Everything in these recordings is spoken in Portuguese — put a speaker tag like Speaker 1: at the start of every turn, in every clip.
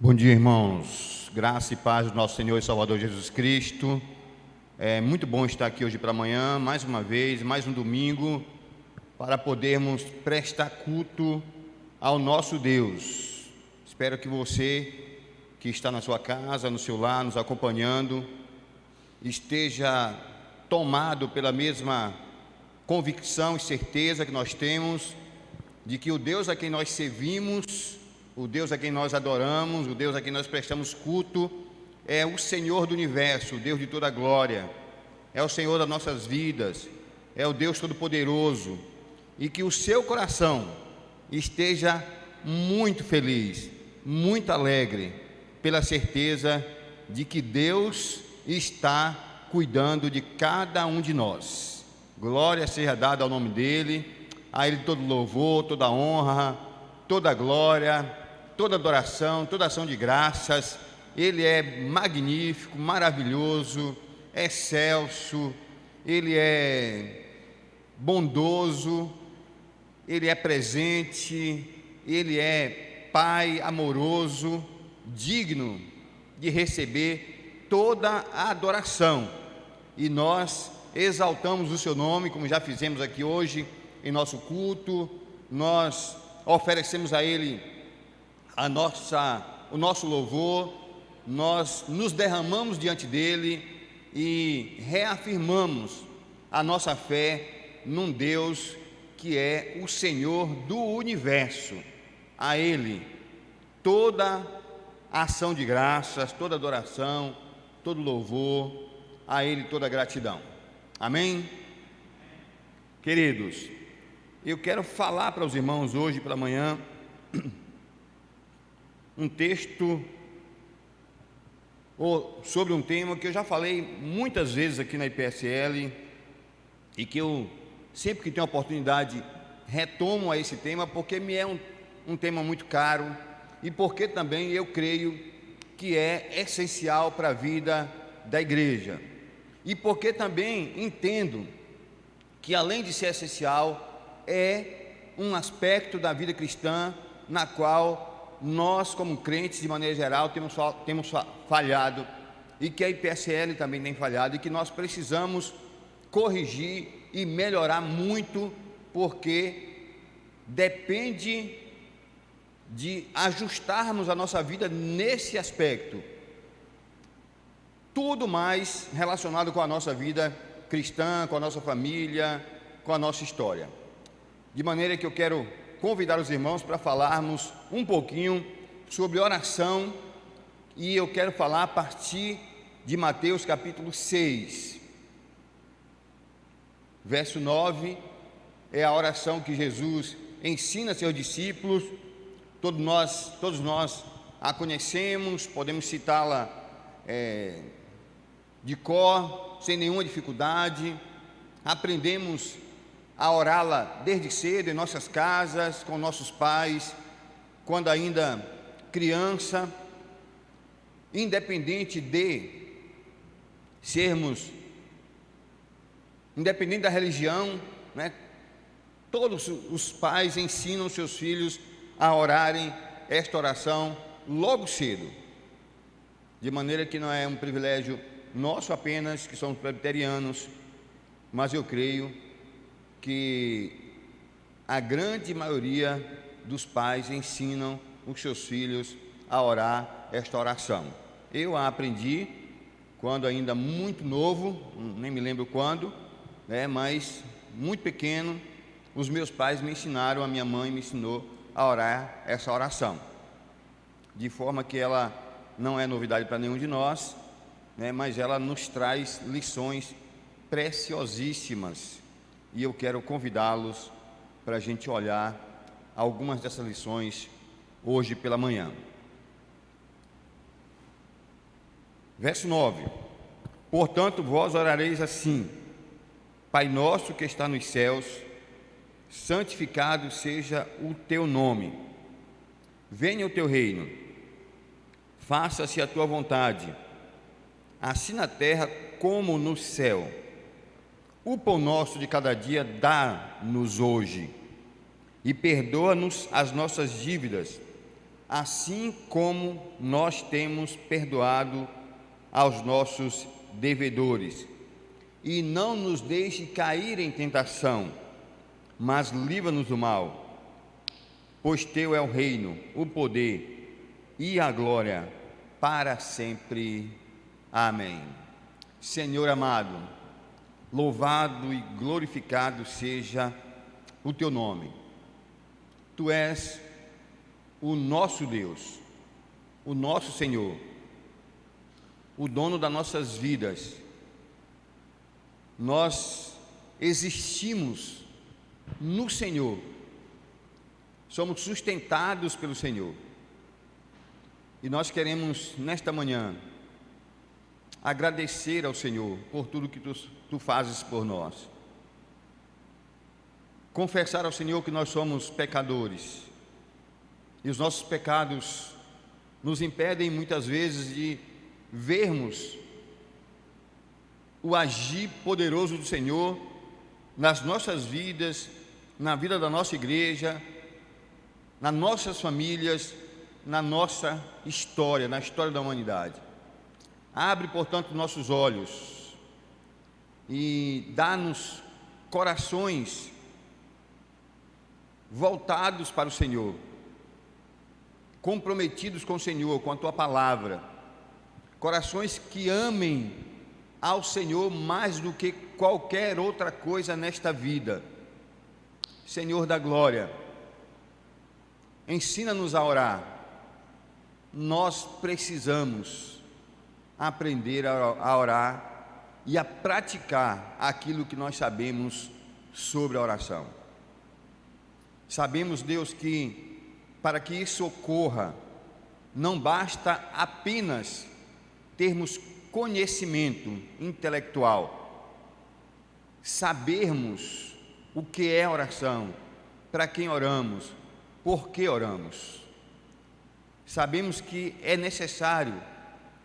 Speaker 1: Bom dia, irmãos. Graça e paz do nosso Senhor e Salvador Jesus Cristo. É muito bom estar aqui hoje para amanhã, mais uma vez, mais um domingo, para podermos prestar culto ao nosso Deus. Espero que você que está na sua casa, no seu lar, nos acompanhando, esteja tomado pela mesma convicção e certeza que nós temos de que o Deus a quem nós servimos o Deus a quem nós adoramos, o Deus a quem nós prestamos culto, é o Senhor do universo, o Deus de toda glória, é o Senhor das nossas vidas, é o Deus Todo-Poderoso, e que o seu coração esteja muito feliz, muito alegre, pela certeza de que Deus está cuidando de cada um de nós. Glória seja dada ao nome dEle, a Ele todo louvor, toda honra, toda glória, toda adoração, toda ação de graças. Ele é magnífico, maravilhoso, excelso, ele é bondoso, ele é presente, ele é pai amoroso, digno de receber toda a adoração. E nós exaltamos o seu nome, como já fizemos aqui hoje em nosso culto, nós oferecemos a ele a nossa, o nosso louvor, nós nos derramamos diante dele e reafirmamos a nossa fé num Deus que é o Senhor do universo. A Ele toda ação de graças, toda adoração, todo louvor, a Ele toda gratidão. Amém? Queridos, eu quero falar para os irmãos hoje pela manhã um texto sobre um tema que eu já falei muitas vezes aqui na IPSL e que eu sempre que tenho oportunidade retomo a esse tema porque me é um, um tema muito caro e porque também eu creio que é essencial para a vida da igreja. E porque também entendo que além de ser essencial é um aspecto da vida cristã na qual nós, como crentes, de maneira geral, temos, temos falhado e que a IPSL também tem falhado e que nós precisamos corrigir e melhorar muito, porque depende de ajustarmos a nossa vida nesse aspecto. Tudo mais relacionado com a nossa vida cristã, com a nossa família, com a nossa história. De maneira que eu quero convidar os irmãos para falarmos um pouquinho sobre oração. E eu quero falar a partir de Mateus capítulo 6, verso 9, é a oração que Jesus ensina a seus discípulos, todos nós, todos nós a conhecemos, podemos citá-la é, de cor, sem nenhuma dificuldade, aprendemos a orá-la desde cedo em nossas casas, com nossos pais, quando ainda criança, independente de sermos, independente da religião, né? Todos os pais ensinam seus filhos a orarem esta oração logo cedo, de maneira que não é um privilégio nosso apenas, que somos presbiterianos, mas eu creio que a grande maioria dos pais ensinam os seus filhos a orar esta oração. Eu a aprendi quando ainda muito novo, nem me lembro quando, né, mas muito pequeno, os meus pais me ensinaram, a minha mãe me ensinou a orar essa oração. De forma que ela não é novidade para nenhum de nós, né, mas ela nos traz lições preciosíssimas e eu quero convidá-los para a gente olhar algumas dessas lições hoje pela manhã. Verso 9: Portanto, vós orareis assim: Pai nosso que está nos céus, santificado seja o teu nome, venha o teu reino, faça-se a tua vontade, assim na terra como no céu. O pão nosso de cada dia dá-nos hoje e perdoa-nos as nossas dívidas, assim como nós temos perdoado aos nossos devedores. E não nos deixe cair em tentação, mas livra-nos do mal. Pois teu é o reino, o poder e a glória para sempre. Amém. Senhor amado, louvado e glorificado seja o teu nome. Tu és o nosso Deus, o nosso Senhor, o dono das nossas vidas. Nós existimos no Senhor, somos sustentados pelo Senhor. E nós queremos, nesta manhã, agradecer ao Senhor por tudo que tu, tu fazes por nós. Confessar ao Senhor que nós somos pecadores e os nossos pecados nos impedem muitas vezes de vermos o agir poderoso do Senhor nas nossas vidas, na vida da nossa igreja, nas nossas famílias, na nossa história, na história da humanidade. Abre, portanto, nossos olhos e dá-nos corações voltados para o Senhor comprometidos com o Senhor, com a tua palavra, corações que amem ao Senhor mais do que qualquer outra coisa nesta vida. Senhor da glória, ensina-nos a orar. Nós precisamos aprender a orar e a praticar aquilo que nós sabemos sobre a oração. Sabemos, Deus, que para que isso ocorra, não basta apenas termos conhecimento intelectual, sabermos o que é oração, para quem oramos, por que oramos. Sabemos que é necessário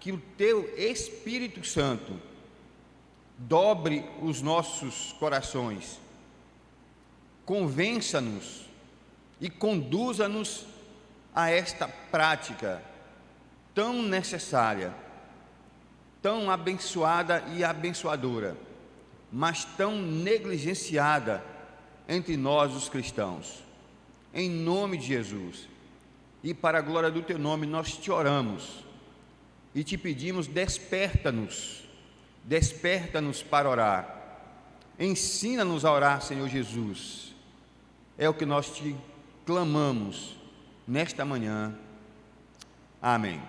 Speaker 1: que o teu Espírito Santo dobre os nossos corações, convença-nos e conduza-nos a esta prática tão necessária, tão abençoada e abençoadora, mas tão negligenciada entre nós, os cristãos. Em nome de Jesus e para a glória do teu nome, nós te oramos e te pedimos: desperta-nos, desperta-nos para orar. Ensina-nos a orar, Senhor Jesus. É o que nós te clamamos nesta manhã. Amém.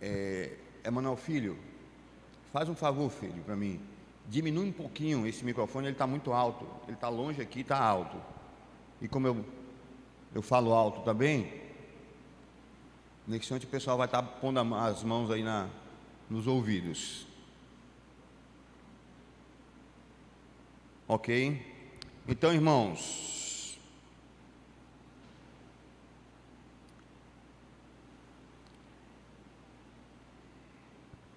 Speaker 1: É, Emanuel Filho, faz um favor, filho, para mim. Diminui um pouquinho esse microfone, ele está muito alto. Ele está longe aqui, está alto. E como eu, eu falo alto também, instante o pessoal vai estar tá pondo as mãos aí na, nos ouvidos. Ok? Então, irmãos,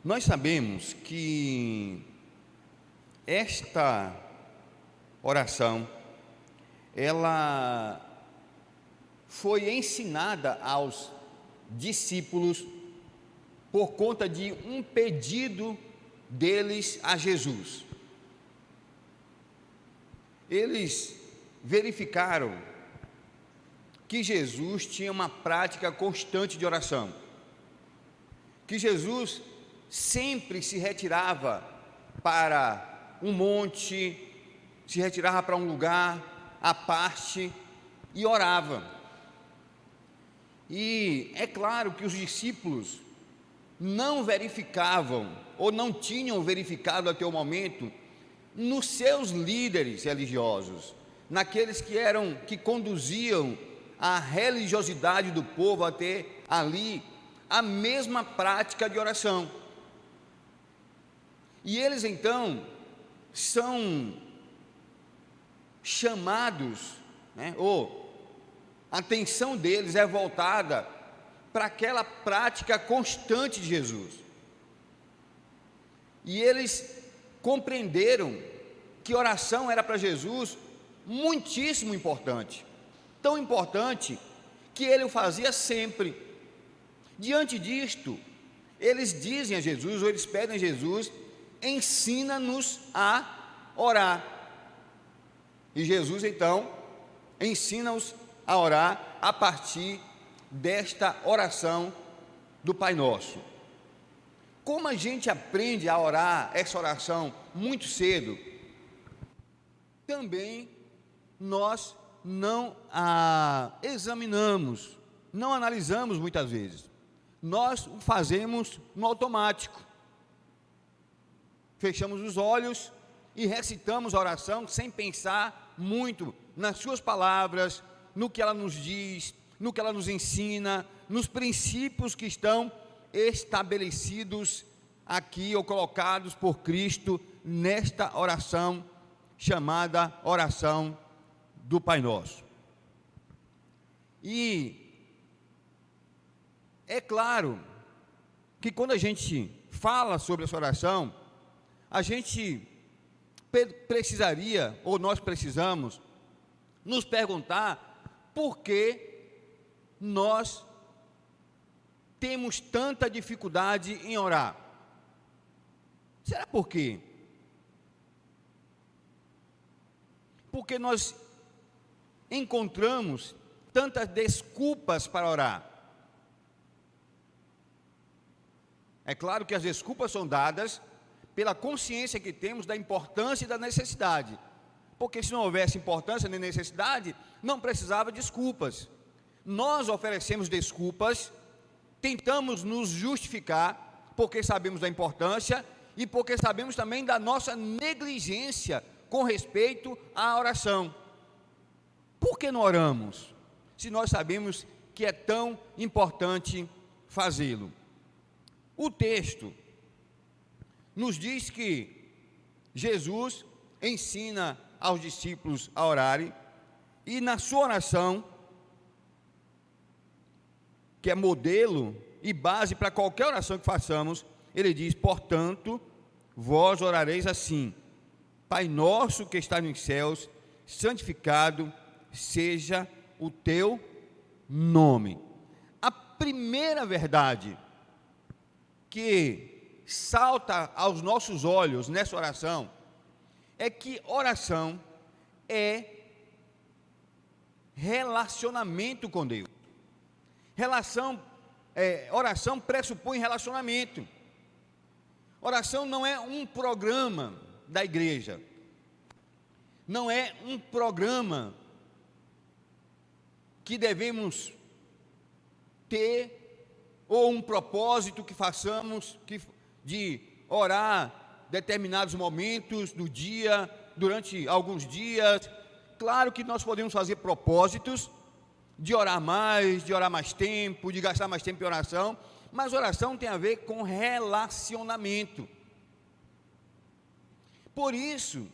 Speaker 1: nós sabemos que esta oração ela foi ensinada aos discípulos por conta de um pedido deles a Jesus eles verificaram que Jesus tinha uma prática constante de oração, que Jesus sempre se retirava para um monte, se retirava para um lugar à parte e orava. E é claro que os discípulos não verificavam ou não tinham verificado até o momento nos seus líderes religiosos, naqueles que eram que conduziam a religiosidade do povo até ali a mesma prática de oração. E eles então são chamados, né, ou a atenção deles é voltada para aquela prática constante de Jesus. E eles compreenderam que oração era para Jesus muitíssimo importante, tão importante que ele o fazia sempre. Diante disto, eles dizem a Jesus, ou eles pedem a Jesus, ensina-nos a orar. E Jesus então ensina-os a orar a partir desta oração do Pai Nosso. Como a gente aprende a orar essa oração muito cedo, também nós não a examinamos, não analisamos muitas vezes. Nós o fazemos no automático. Fechamos os olhos e recitamos a oração sem pensar muito nas suas palavras, no que ela nos diz, no que ela nos ensina, nos princípios que estão estabelecidos aqui ou colocados por Cristo nesta oração chamada oração do Pai Nosso. E é claro que quando a gente fala sobre essa oração, a gente precisaria, ou nós precisamos, nos perguntar por que nós temos tanta dificuldade em orar. Será por quê? Porque nós encontramos tantas desculpas para orar. É claro que as desculpas são dadas pela consciência que temos da importância e da necessidade. Porque se não houvesse importância nem necessidade, não precisava desculpas. Nós oferecemos desculpas, tentamos nos justificar, porque sabemos da importância e porque sabemos também da nossa negligência com respeito à oração. Por que não oramos? Se nós sabemos que é tão importante fazê-lo. O texto nos diz que Jesus ensina aos discípulos a orarem e na sua oração, que é modelo e base para qualquer oração que façamos, ele diz: portanto, vós orareis assim: Pai nosso que está nos céus, santificado seja o teu nome. A primeira verdade que salta aos nossos olhos nessa oração é que oração é relacionamento com Deus. Relação, é, oração pressupõe relacionamento. Oração não é um programa da igreja, não é um programa que devemos ter ou um propósito que façamos que, de orar determinados momentos do dia, durante alguns dias. Claro que nós podemos fazer propósitos de orar mais, de orar mais tempo, de gastar mais tempo em oração, mas oração tem a ver com relacionamento. Por isso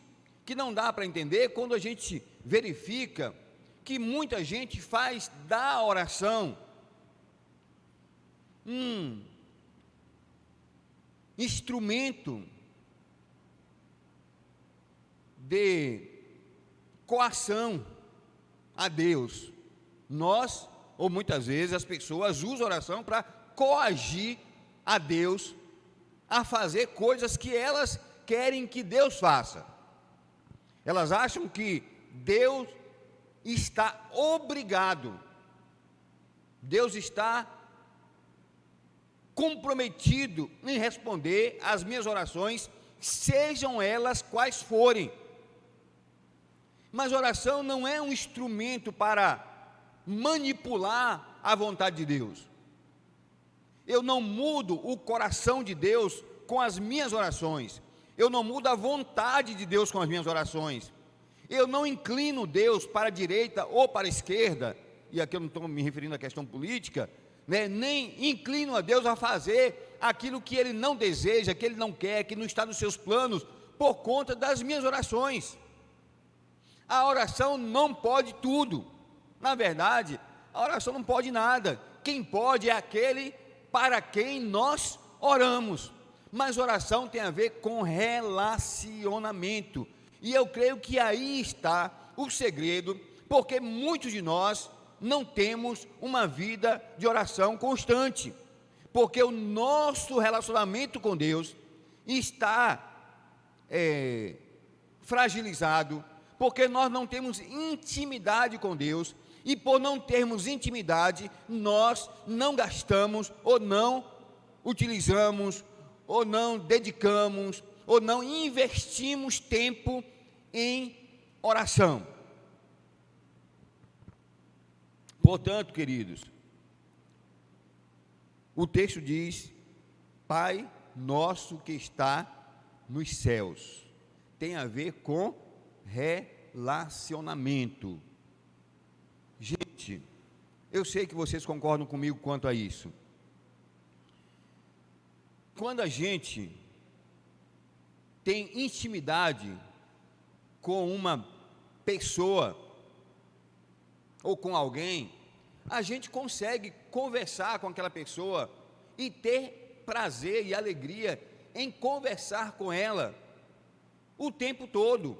Speaker 1: que não dá para entender quando a gente verifica que muita gente faz da oração um instrumento de coação a Deus. Nós, ou muitas vezes, as pessoas usam oração para coagir a Deus a fazer coisas que elas querem que Deus faça. Elas acham que Deus está obrigado, Deus está comprometido em responder às minhas orações, sejam elas quais forem. Mas oração não é um instrumento para manipular a vontade de Deus. Eu não mudo o coração de Deus com as minhas orações. Eu não mudo a vontade de Deus com as minhas orações. Eu não inclino Deus para a direita ou para a esquerda, e aqui eu não estou me referindo à questão política, né? nem inclino a Deus a fazer aquilo que Ele não deseja, que Ele não quer, que não está nos seus planos, por conta das minhas orações. A oração não pode tudo. Na verdade, a oração não pode nada. Quem pode é aquele para quem nós oramos. Mas oração tem a ver com relacionamento. E eu creio que aí está o segredo, Porque muitos de nós não temos uma vida de oração constante, porque o nosso relacionamento com Deus está é, fragilizado, porque nós não temos intimidade com Deus, e por não termos intimidade, nós não gastamos ou não utilizamos ou não dedicamos ou não investimos tempo em oração. Portanto, queridos, o texto diz: Pai nosso que está nos céus. Tem a ver com relacionamento. Gente, eu sei que vocês concordam comigo quanto a isso. Quando a gente tem intimidade com uma pessoa ou com alguém, a gente consegue conversar com aquela pessoa e ter prazer e alegria em conversar com ela o tempo todo,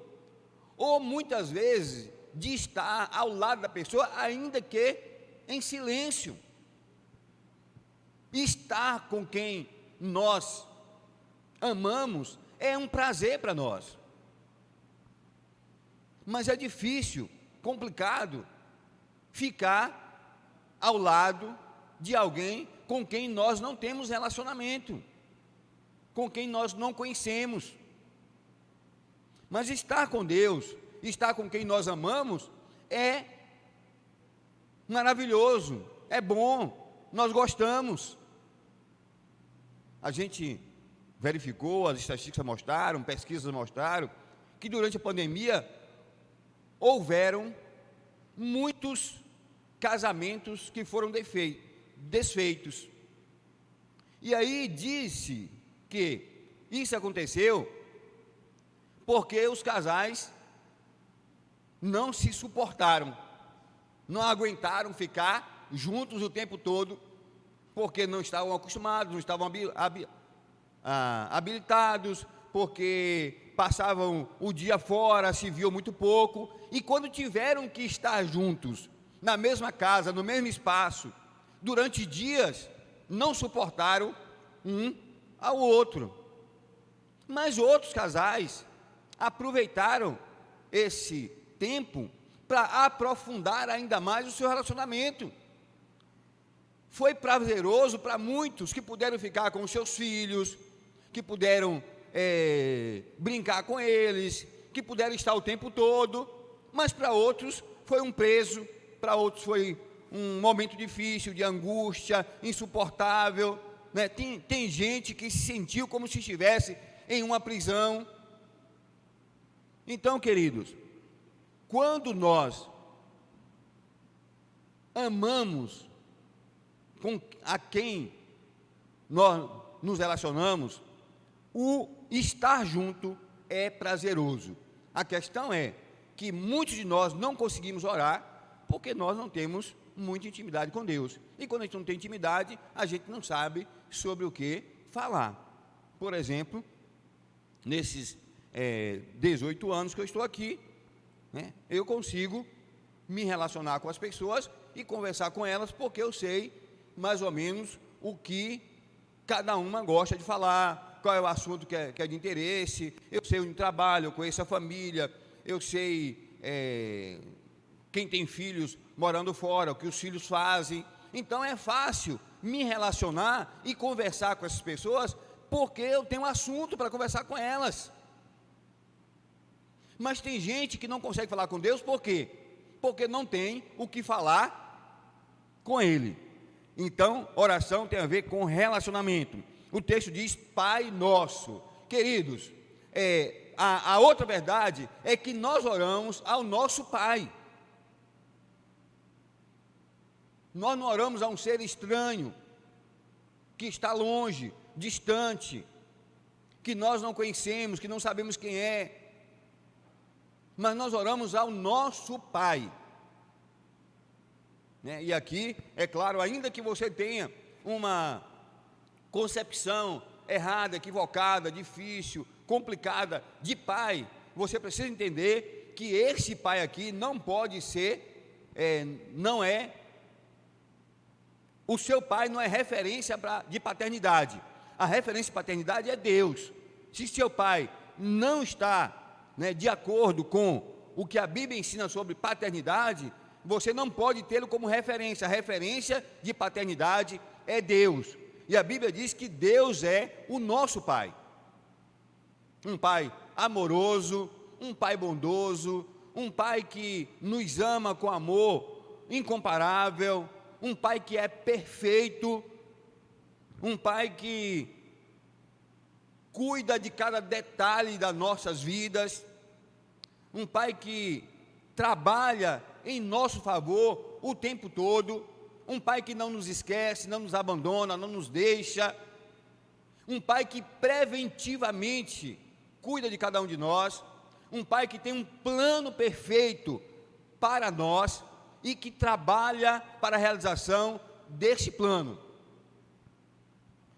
Speaker 1: ou muitas vezes de estar ao lado da pessoa, ainda que em silêncio. Estar com quem nós amamos é um prazer para nós. Mas é difícil, complicado, ficar ao lado de alguém com quem nós não temos relacionamento, com quem nós não conhecemos. Mas estar com Deus, estar com quem nós amamos, é maravilhoso, é bom, nós gostamos. A gente verificou, as estatísticas mostraram, pesquisas mostraram, que durante a pandemia houveram muitos casamentos que foram desfeitos. E aí disse que isso aconteceu porque os casais não se suportaram, não aguentaram ficar juntos o tempo todo, porque não estavam acostumados, não estavam ah, habilitados, porque passavam o dia fora, se viam muito pouco, e quando tiveram que estar juntos na mesma casa, no mesmo espaço, durante dias, não suportaram um ao outro. Mas outros casais aproveitaram esse tempo para aprofundar ainda mais o seu relacionamento. Foi prazeroso para muitos que puderam ficar com seus filhos, que puderam é, brincar com eles, que puderam estar o tempo todo, mas para outros foi um preso, para outros foi um momento difícil, de angústia, insuportável. Né? Tem, tem gente que se sentiu como se estivesse em uma prisão. Então, queridos, quando nós amamos com a quem nós nos relacionamos, o estar junto é prazeroso. A questão é que muitos de nós não conseguimos orar porque nós não temos muita intimidade com Deus. E quando a gente não tem intimidade, a gente não sabe sobre o que falar. Por exemplo, nesses é, 18 anos que eu estou aqui, né, eu consigo me relacionar com as pessoas e conversar com elas, porque eu sei mais ou menos o que cada uma gosta de falar, qual é o assunto que é, que é de interesse, eu sei onde trabalho, eu conheço a família, eu sei é, quem tem filhos morando fora, o que os filhos fazem. Então é fácil me relacionar e conversar com essas pessoas, porque eu tenho assunto para conversar com elas. Mas tem gente que não consegue falar com Deus, por quê? Porque não tem o que falar com Ele. Então, oração tem a ver com relacionamento. O texto diz Pai Nosso. Queridos, é, a, a outra verdade é que nós oramos ao nosso Pai. Nós não oramos a um ser estranho, que está longe, distante, que nós não conhecemos, que não sabemos quem é, mas nós oramos ao nosso Pai. Né? E aqui, é claro, ainda que você tenha uma concepção errada, equivocada, difícil, complicada de Pai, você precisa entender que esse pai aqui não pode ser, é, não é, o seu pai não é referência pra, de paternidade. A referência de paternidade é Deus. Se seu pai não está né, de acordo com o que a Bíblia ensina sobre paternidade, você não pode tê-lo como referência. A referência de paternidade é Deus. E a Bíblia diz que Deus é o nosso Pai. Um Pai amoroso, um Pai bondoso, um Pai que nos ama com amor incomparável, um Pai que é perfeito, um Pai que cuida de cada detalhe das nossas vidas, um Pai que trabalha em nosso favor o tempo todo, um Pai que não nos esquece, não nos abandona, não nos deixa, um Pai que preventivamente cuida de cada um de nós, um Pai que tem um plano perfeito para nós e que trabalha para a realização deste plano.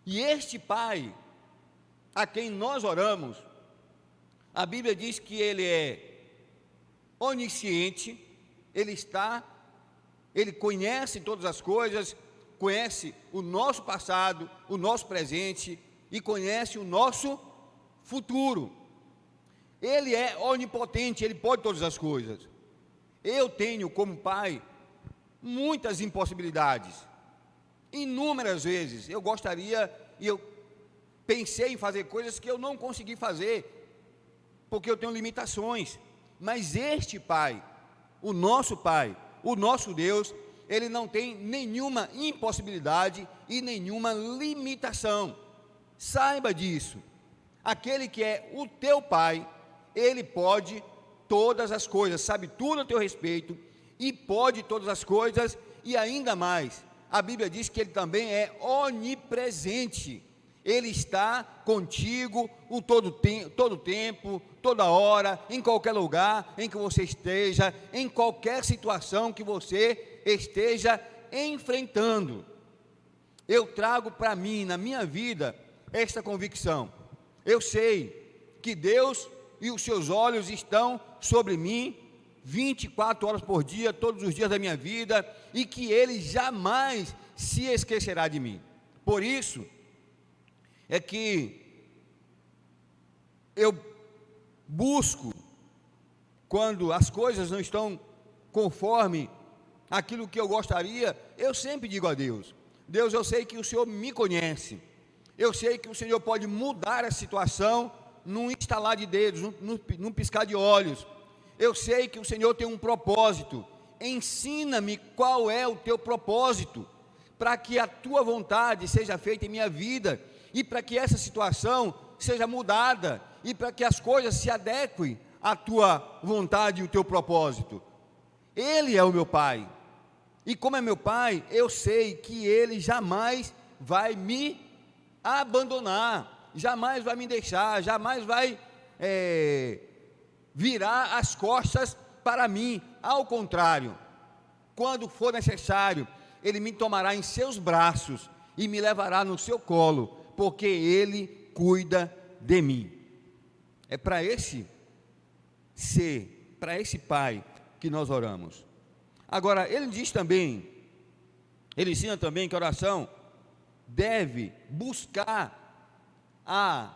Speaker 1: E este Pai, a quem nós oramos, a Bíblia diz que Ele é onisciente, Ele está, Ele conhece todas as coisas, conhece o nosso passado, o nosso presente e conhece o nosso futuro. Ele é onipotente, ele pode todas as coisas. Eu tenho como pai muitas impossibilidades. Inúmeras vezes eu gostaria e eu pensei em fazer coisas que eu não consegui fazer, porque eu tenho limitações. Mas este pai, o nosso pai, o nosso Deus, ele não tem nenhuma impossibilidade e nenhuma limitação. Saiba disso aquele que é o teu pai, ele pode todas as coisas, sabe tudo a teu respeito e pode todas as coisas e ainda mais. A Bíblia diz que ele também é onipresente. Ele está contigo o todo, te todo tempo, toda hora, em qualquer lugar em que você esteja, em qualquer situação que você esteja enfrentando. Eu trago para mim, na minha vida, esta convicção eu sei que Deus e os seus olhos estão sobre mim 24 horas por dia, todos os dias da minha vida, e que Ele jamais se esquecerá de mim. Por isso, é que eu busco, quando as coisas não estão conforme aquilo que eu gostaria, eu sempre digo a Deus: Deus, eu sei que o Senhor me conhece, eu sei que o Senhor pode mudar a situação num instalar de dedos, num, num piscar de olhos. Eu sei que o Senhor tem um propósito. Ensina-me qual é o teu propósito, para que a tua vontade seja feita em minha vida e para que essa situação seja mudada e para que as coisas se adequem à tua vontade e o teu propósito. Ele é o meu Pai. E como é meu Pai, eu sei que Ele jamais vai me abandonar, jamais vai me deixar, jamais vai é, virar as costas para mim. Ao contrário, quando for necessário, Ele me tomará em seus braços e me levará no seu colo, porque Ele cuida de mim. É para esse ser, para esse Pai que nós oramos. Agora, ele diz também, ele ensina também que a oração deve buscar a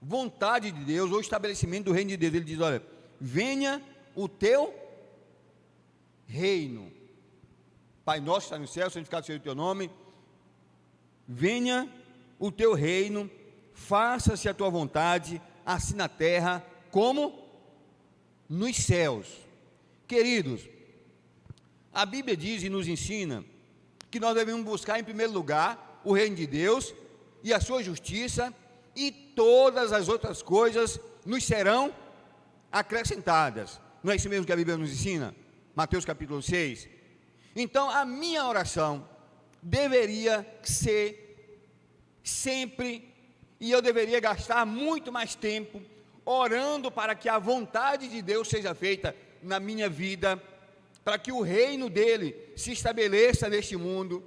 Speaker 1: vontade de Deus, ou estabelecimento do reino de Deus. Ele diz: Olha, venha o teu reino. Pai nosso que está no céu, santificado seja o teu nome. Venha o teu reino, faça-se a tua vontade, assim na terra como nos céus. Queridos, a Bíblia diz e nos ensina que nós devemos buscar em primeiro lugar o reino de Deus e a sua justiça, e todas as outras coisas nos serão acrescentadas. Não é isso mesmo que a Bíblia nos ensina? Mateus capítulo 6. Então, a minha oração deveria ser sempre, e eu deveria gastar muito mais tempo orando para que a vontade de Deus seja feita na minha vida para que o reino dele se estabeleça neste mundo,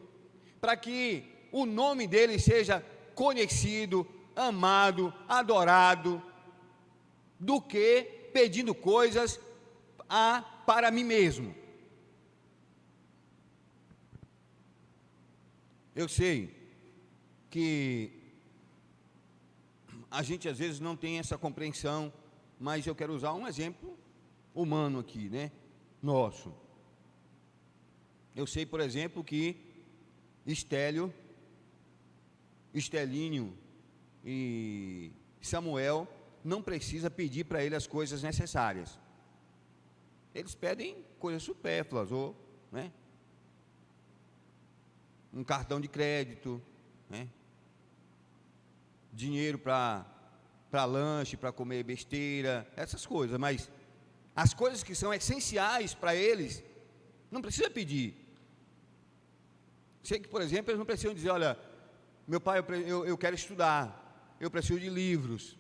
Speaker 1: para que o nome dele seja conhecido, amado, adorado, do que pedindo coisas a, para mim mesmo. Eu sei que a gente às vezes não tem essa compreensão, mas eu quero usar um exemplo humano aqui, né? Nosso. Eu sei, por exemplo, que Estélio, Estelinho e Samuel não precisa pedir para ele as coisas necessárias. Eles pedem coisas supérfluas, ou né, um cartão de crédito, né, dinheiro para lanche, para comer besteira, essas coisas, mas as coisas que são essenciais para eles, não precisa pedir. Sei que, por exemplo, eles não precisam dizer, olha, meu pai, eu, eu, quero estudar, eu preciso de livros,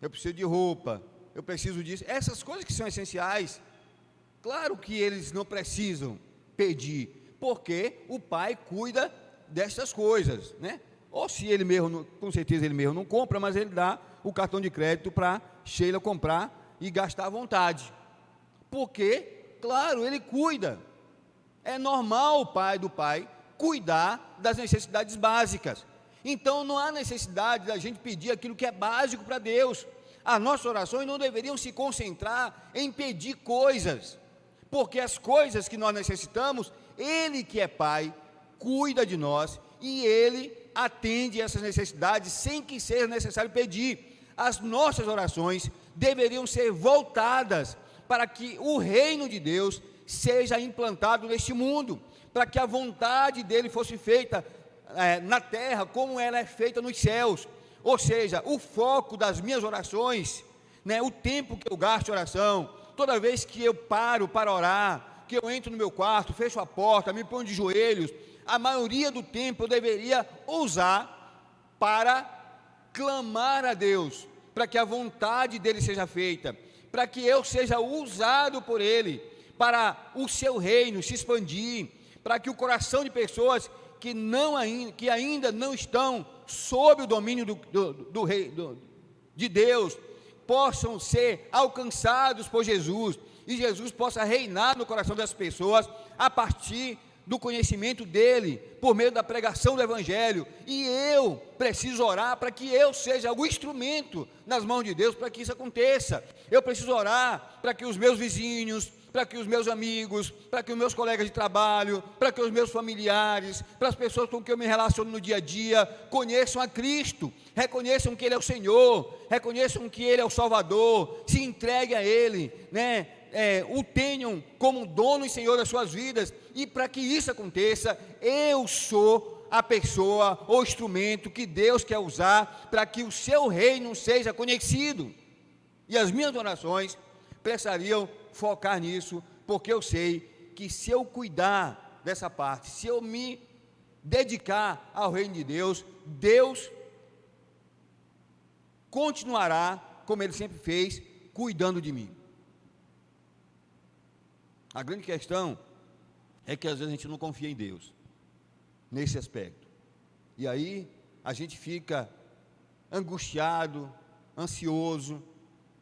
Speaker 1: eu preciso de roupa, eu preciso disso. Essas coisas que são essenciais, claro que eles não precisam pedir, porque o pai cuida dessas coisas, né? Ou se ele mesmo, com certeza ele mesmo não compra, mas ele dá o cartão de crédito para Sheila comprar e gastar à vontade. Porque, claro, ele cuida. É normal o pai do pai cuidar das necessidades básicas. Então não há necessidade da gente pedir aquilo que é básico para Deus. As nossas orações não deveriam se concentrar em pedir coisas, porque as coisas que nós necessitamos, Ele que é Pai, cuida de nós e Ele atende essas necessidades sem que seja necessário pedir. As nossas orações deveriam ser voltadas para que o reino de Deus seja implantado neste mundo, para que a vontade dele fosse feita é, na terra como ela é feita nos céus. Ou seja, o foco das minhas orações, né, o tempo que eu gasto em oração, toda vez que eu paro para orar, que eu entro no meu quarto, fecho a porta, me ponho de joelhos, a maioria do tempo eu deveria usar para clamar a Deus, para que a vontade dele seja feita, para que eu seja usado por ele, para o seu reino se expandir, para que o coração de pessoas que, não ainda, que ainda não estão sob o domínio do, do, do rei do, de Deus possam ser alcançados por Jesus e Jesus possa reinar no coração das pessoas a partir do conhecimento dele, por meio da pregação do Evangelho, e eu preciso orar para que eu seja o instrumento nas mãos de Deus para que isso aconteça. Eu preciso orar para que os meus vizinhos, para que os meus amigos, para que os meus colegas de trabalho, para que os meus familiares, para as pessoas com quem eu me relaciono no dia a dia, conheçam a Cristo, reconheçam que Ele é o Senhor, reconheçam que Ele é o Salvador, se entreguem a Ele, né? É, o tenham como dono e Senhor das suas vidas, e para que isso aconteça, eu sou a pessoa ou instrumento que Deus quer usar para que o seu reino seja conhecido. E as minhas orações precisariam focar nisso, porque eu sei que se eu cuidar dessa parte, se eu me dedicar ao reino de Deus, Deus continuará, como Ele sempre fez, cuidando de mim. A grande questão é que às vezes a gente não confia em Deus, nesse aspecto. E aí a gente fica angustiado, ansioso,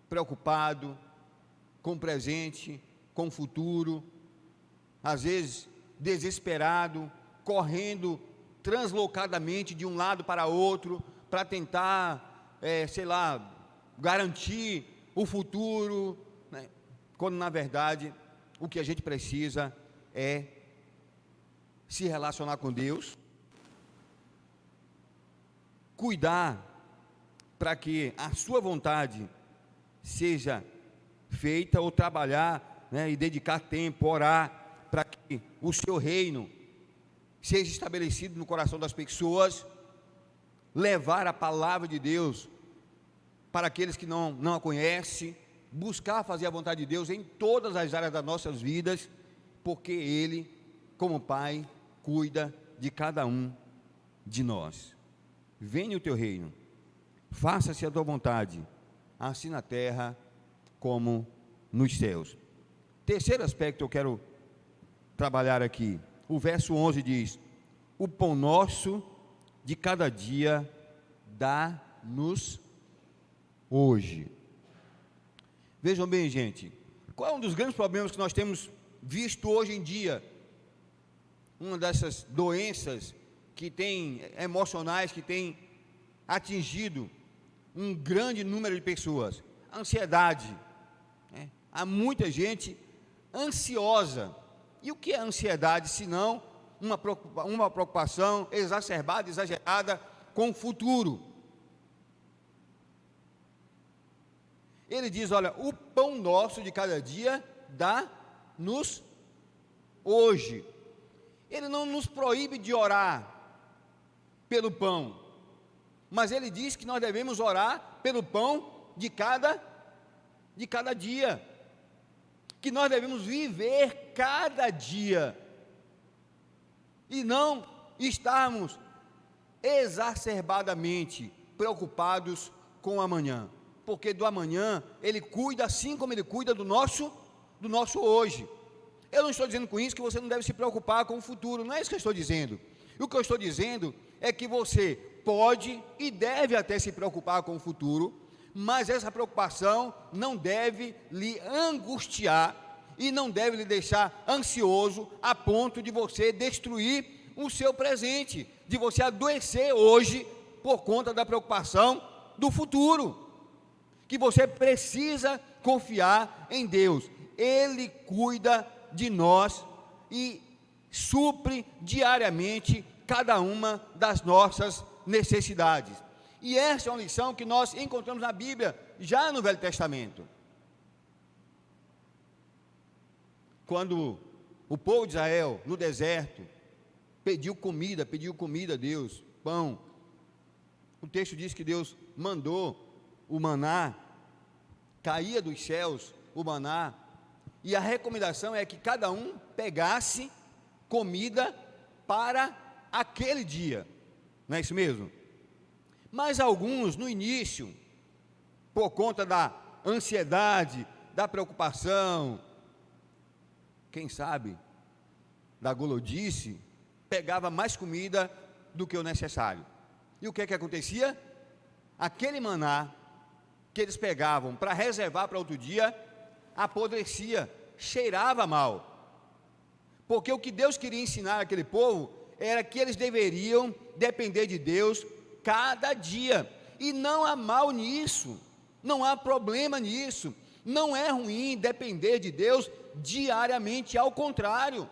Speaker 1: preocupado, com o presente, com o futuro, às vezes desesperado, correndo translocadamente de um lado para outro, para tentar, é, sei lá, garantir o futuro, né? quando na verdade o que a gente precisa é se relacionar com Deus, cuidar para que a sua vontade seja feita ou trabalhar né, e dedicar tempo, orar, para que o seu reino seja estabelecido no coração das pessoas, levar a palavra de Deus para aqueles que não, não a conhecem, buscar fazer a vontade de Deus em todas as áreas das nossas vidas, porque Ele, como Pai, cuida de cada um de nós. Venha o teu reino, faça-se a tua vontade, assim na terra como nos céus. Terceiro aspecto que eu quero trabalhar aqui. O verso 11 diz: O pão nosso de cada dia dá-nos hoje. Vejam bem, gente, qual é um dos grandes problemas que nós temos visto hoje em dia? Uma dessas doenças que tem emocionais que tem atingido um grande número de pessoas, ansiedade. Há muita gente ansiosa. E o que é ansiedade, se não uma uma preocupação exacerbada, exagerada com o futuro? Ele diz: Olha, o pão nosso de cada dia dá-nos hoje. Ele não nos proíbe de orar pelo pão, mas ele diz que nós devemos orar pelo pão de cada de cada dia. Que nós devemos viver cada dia e não estarmos exacerbadamente preocupados com o amanhã porque do amanhã ele cuida assim como ele cuida do nosso do nosso hoje. Eu não estou dizendo com isso que você não deve se preocupar com o futuro, não é isso que eu estou dizendo. O que eu estou dizendo é que você pode e deve até se preocupar com o futuro, mas essa preocupação não deve lhe angustiar e não deve lhe deixar ansioso a ponto de você destruir o seu presente, de você adoecer hoje por conta da preocupação do futuro que você precisa confiar em Deus. Ele cuida de nós e supre diariamente cada uma das nossas necessidades. E essa é uma lição que nós encontramos na Bíblia, já no Velho Testamento. Quando o povo de Israel, no deserto, pediu comida, pediu comida a Deus, pão. O texto diz que Deus mandou o maná, caía dos céus o maná, e a recomendação é que cada um pegasse comida para aquele dia, não é isso mesmo? Mas alguns, no início, por conta da ansiedade, da preocupação, quem sabe, da golodice, pegava mais comida do que o necessário. E o que é que acontecia? Aquele maná que eles pegavam para reservar para outro dia, apodrecia, cheirava mal. Porque o que Deus queria ensinar aquele povo era que eles deveriam depender de Deus cada dia. E não há mal nisso, não há problema nisso. Não é ruim depender de Deus diariamente, ao contrário.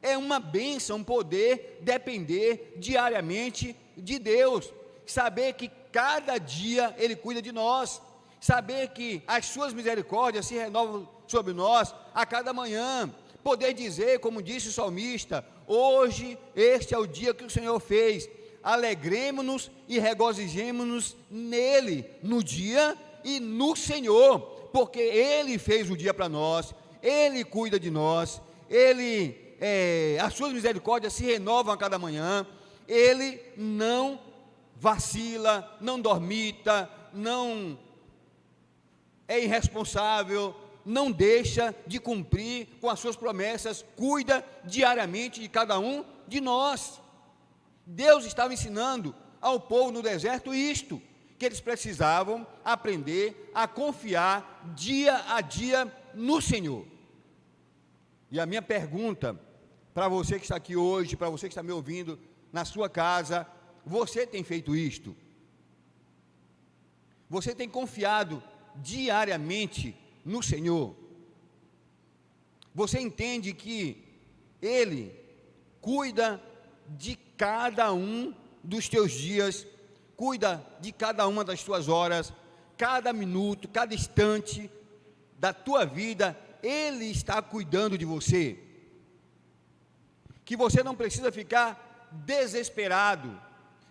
Speaker 1: É uma bênção poder depender diariamente de Deus, saber que cada dia Ele cuida de nós. Saber que as Suas misericórdias se renovam sobre nós a cada manhã. Poder dizer, como disse o salmista: Hoje, este é o dia que o Senhor fez. Alegremos-nos e regozijemos-nos nele, no dia e no Senhor, porque Ele fez o dia para nós, Ele cuida de nós, Ele, é, as suas misericórdias se renovam a cada manhã, Ele não vacila, não dormita, não é irresponsável, não deixa de cumprir com as suas promessas, cuida diariamente de cada um de nós. Deus estava ensinando ao povo no deserto isto, que eles precisavam aprender a confiar dia a dia no Senhor. E a minha pergunta para você que está aqui hoje, para você que está me ouvindo na sua casa, você tem feito isto? Você tem confiado diariamente no Senhor? Você entende que Ele cuida de cada um dos teus dias, cuida de cada uma das tuas horas, cada minuto, cada instante da tua vida, Ele está cuidando de você. Que você não precisa ficar desesperado,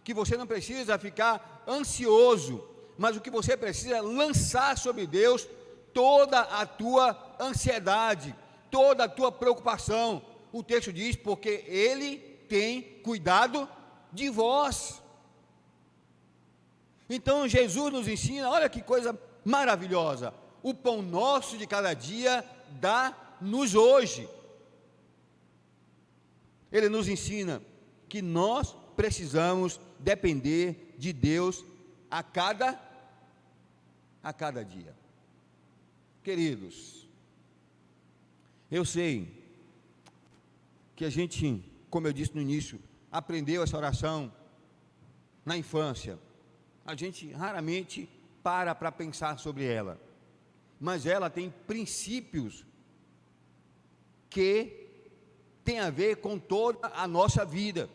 Speaker 1: que você não precisa ficar ansioso, mas o que você precisa é lançar sobre Deus toda a tua ansiedade, toda a tua preocupação. O texto diz: porque Ele tem cuidado de vós. Então Jesus nos ensina, olha que coisa maravilhosa. O pão nosso de cada dia dá-nos hoje. Ele nos ensina que nós precisamos depender de Deus a cada a cada dia. queridos, eu sei que a gente, como eu disse no início, aprendeu essa oração na infância. A gente raramente para para pensar sobre ela. Mas ela tem princípios que tem a ver com toda a nossa vida.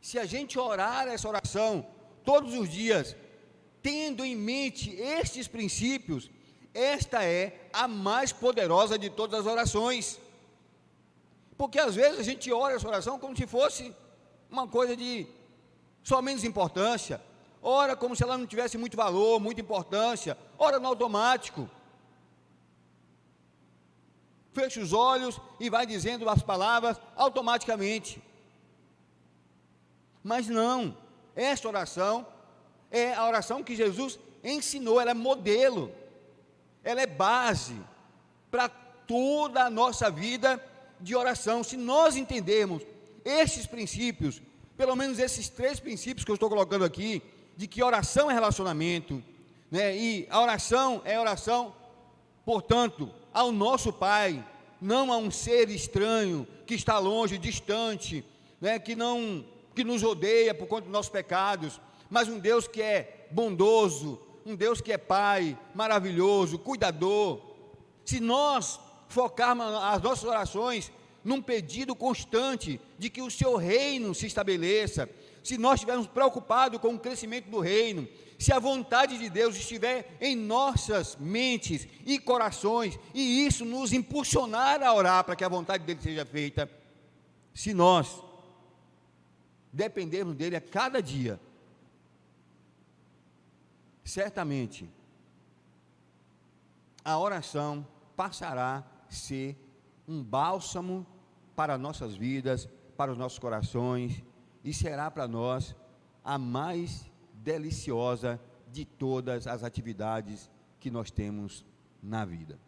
Speaker 1: Se a gente orar essa oração todos os dias, tendo em mente estes princípios, esta é a mais poderosa de todas as orações. Porque às vezes a gente ora essa oração como se fosse uma coisa de só menos importância, ora como se ela não tivesse muito valor, muita importância, ora no automático. Fecha os olhos e vai dizendo as palavras automaticamente. Mas não, esta oração é a oração que Jesus ensinou, ela é modelo, ela é base para toda a nossa vida de oração. Se nós entendermos estes princípios, pelo menos esses três princípios que eu estou colocando aqui, de que oração é relacionamento, né? E a oração é oração, portanto, ao nosso Pai, não a um ser estranho que está longe, distante, né? Que não que nos odeia por conta dos nossos pecados, mas um Deus que é bondoso, um Deus que é Pai, maravilhoso, cuidador. Se nós focarmos as nossas orações num pedido constante de que o seu reino se estabeleça, se nós estivermos preocupados com o crescimento do reino, se a vontade de Deus estiver em nossas mentes e corações, e isso nos impulsionar a orar para que a vontade dele seja feita, se nós dependermos dele a cada dia, certamente a oração passará ser um bálsamo para nossas vidas, para os nossos corações, e será para nós a mais deliciosa de todas as atividades que nós temos na vida.